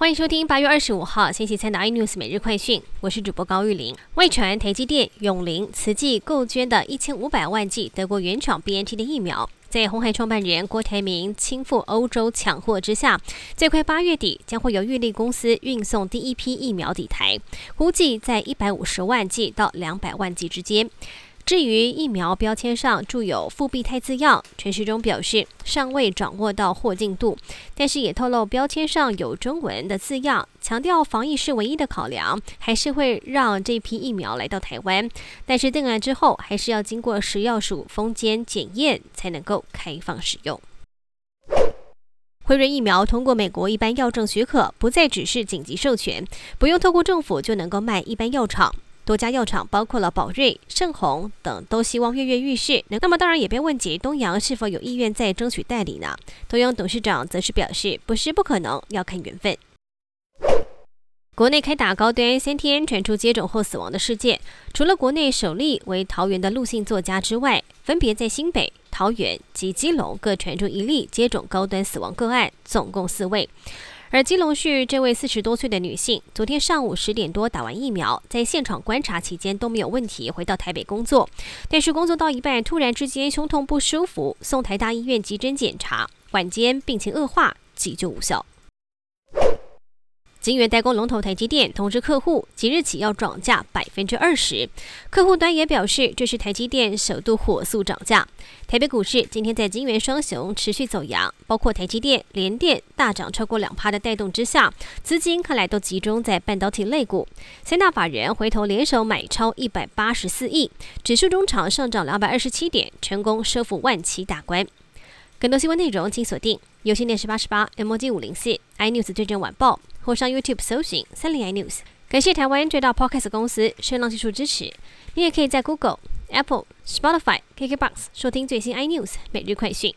欢迎收听八月二十五号星期三的 iNews 每日快讯，我是主播高玉玲。外传台积电、永林、慈济购捐的一千五百万剂德国原厂 BNT 的疫苗，在红海创办人郭台铭亲赴欧洲抢货之下，最快八月底将会由玉立公司运送第一批疫苗抵台，估计在一百五十万剂到两百万剂之间。至于疫苗标签上注有“复必泰”字样，陈时中表示尚未掌握到货进度，但是也透露标签上有中文的字样，强调防疫是唯一的考量，还是会让这批疫苗来到台湾，但是定案之后还是要经过食药署封监检验才能够开放使用。辉瑞疫苗通过美国一般药证许可，不再只是紧急授权，不用透过政府就能够卖一般药厂。多家药厂，包括了宝瑞、盛虹等，都希望跃跃欲试。那么，当然也被问及东阳是否有意愿再争取代理呢？东阳董事长则是表示，不是不可能，要看缘分。国内开打高端三天传出接种后死亡的事件，除了国内首例为桃园的陆姓作家之外，分别在新北、桃园及基隆各传出一例接种高端死亡个案，总共四位。而金龙旭这位四十多岁的女性，昨天上午十点多打完疫苗，在现场观察期间都没有问题，回到台北工作。但是工作到一半，突然之间胸痛不舒服，送台大医院急诊检查，晚间病情恶化，急救无效。晶圆代工龙头台积电通知客户，即日起要涨价百分之二十。客户端也表示，这是台积电首度火速涨价。台北股市今天在晶圆双雄持续走阳，包括台积电、联电大涨超过两趴的带动之下，资金看来都集中在半导体类股。三大法人回头联手买超一百八十四亿，指数中场上涨两百二十七点，成功收复万期大关。更多新闻内容，请锁定有线电视八十八 M G 五零四 i News 最正晚报，或上 YouTube 搜寻三零 i News。感谢台湾最大 Podcast 公司声浪技术支持。你也可以在 Google、Apple、Spotify、KKBox 收听最新 i News 每日快讯。